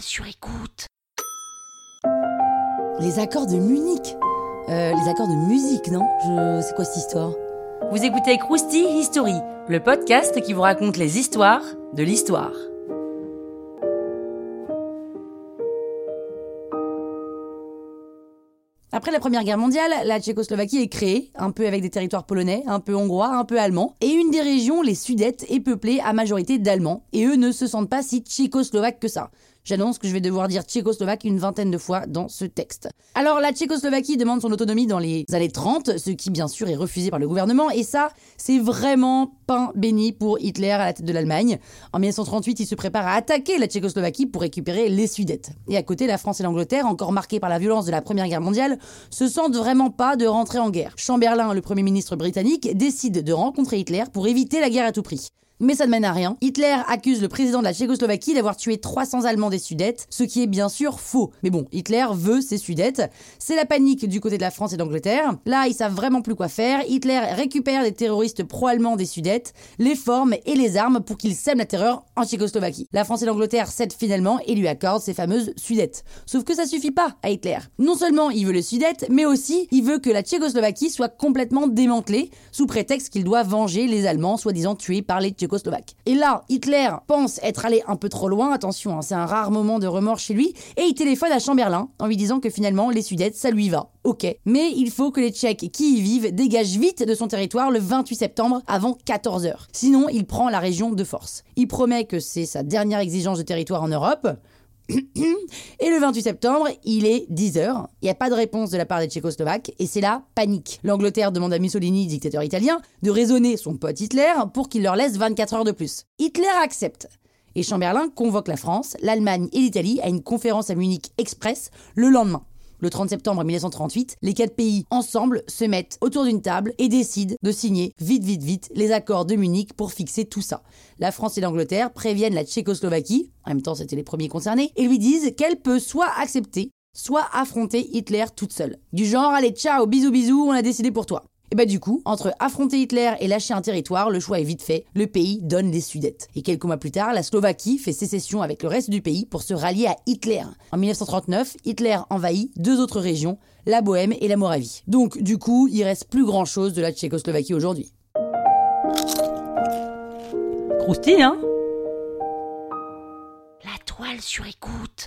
sur écoute. Les accords de Munich. Euh, les accords de musique, non? Je... C'est quoi cette histoire? Vous écoutez Krusty History, le podcast qui vous raconte les histoires de l'histoire. Après la Première Guerre mondiale, la Tchécoslovaquie est créée, un peu avec des territoires polonais, un peu hongrois, un peu allemands, et une des régions, les Sudètes, est peuplée à majorité d'Allemands, et eux ne se sentent pas si tchécoslovaques que ça. J'annonce que je vais devoir dire tchécoslovaque une vingtaine de fois dans ce texte. Alors la Tchécoslovaquie demande son autonomie dans les années 30, ce qui bien sûr est refusé par le gouvernement, et ça, c'est vraiment pain béni pour Hitler à la tête de l'Allemagne. En 1938, il se prépare à attaquer la Tchécoslovaquie pour récupérer les Sudètes. Et à côté, la France et l'Angleterre, encore marquées par la violence de la Première Guerre mondiale, se sentent vraiment pas de rentrer en guerre. Chamberlain, le Premier ministre britannique, décide de rencontrer Hitler pour éviter la guerre à tout prix. Mais ça ne mène à rien. Hitler accuse le président de la Tchécoslovaquie d'avoir tué 300 Allemands des Sudètes, ce qui est bien sûr faux. Mais bon, Hitler veut ces Sudètes. C'est la panique du côté de la France et d'Angleterre. Là, ils savent vraiment plus quoi faire. Hitler récupère des terroristes pro-allemands des Sudètes, les forme et les armes pour qu'ils sèment la terreur en Tchécoslovaquie. La France et l'Angleterre cèdent finalement et lui accordent ces fameuses Sudètes. Sauf que ça suffit pas à Hitler. Non seulement il veut les Sudètes, mais aussi il veut que la Tchécoslovaquie soit complètement démantelée, sous prétexte qu'il doit venger les Allemands soi-disant tués par les Tchécoslovaques. Et là, Hitler pense être allé un peu trop loin, attention, hein, c'est un rare moment de remords chez lui, et il téléphone à Chamberlain en lui disant que finalement les Sudètes, ça lui va. Ok. Mais il faut que les Tchèques qui y vivent dégagent vite de son territoire le 28 septembre avant 14h. Sinon, il prend la région de force. Il promet que c'est sa dernière exigence de territoire en Europe. Et le 28 septembre, il est 10h. Il n'y a pas de réponse de la part des Tchécoslovaques et c'est la panique. L'Angleterre demande à Mussolini, dictateur italien, de raisonner son pote Hitler pour qu'il leur laisse 24 heures de plus. Hitler accepte. Et Chamberlain convoque la France, l'Allemagne et l'Italie à une conférence à Munich express le lendemain. Le 30 septembre 1938, les quatre pays ensemble se mettent autour d'une table et décident de signer vite vite vite les accords de Munich pour fixer tout ça. La France et l'Angleterre préviennent la Tchécoslovaquie, en même temps c'était les premiers concernés, et lui disent qu'elle peut soit accepter, soit affronter Hitler toute seule. Du genre, allez ciao, bisous bisous, on a décidé pour toi. Et bah du coup, entre affronter Hitler et lâcher un territoire, le choix est vite fait, le pays donne les Sudètes. Et quelques mois plus tard, la Slovaquie fait sécession avec le reste du pays pour se rallier à Hitler. En 1939, Hitler envahit deux autres régions, la Bohème et la Moravie. Donc du coup, il reste plus grand chose de la Tchécoslovaquie aujourd'hui. Croustille, hein? La toile sur écoute.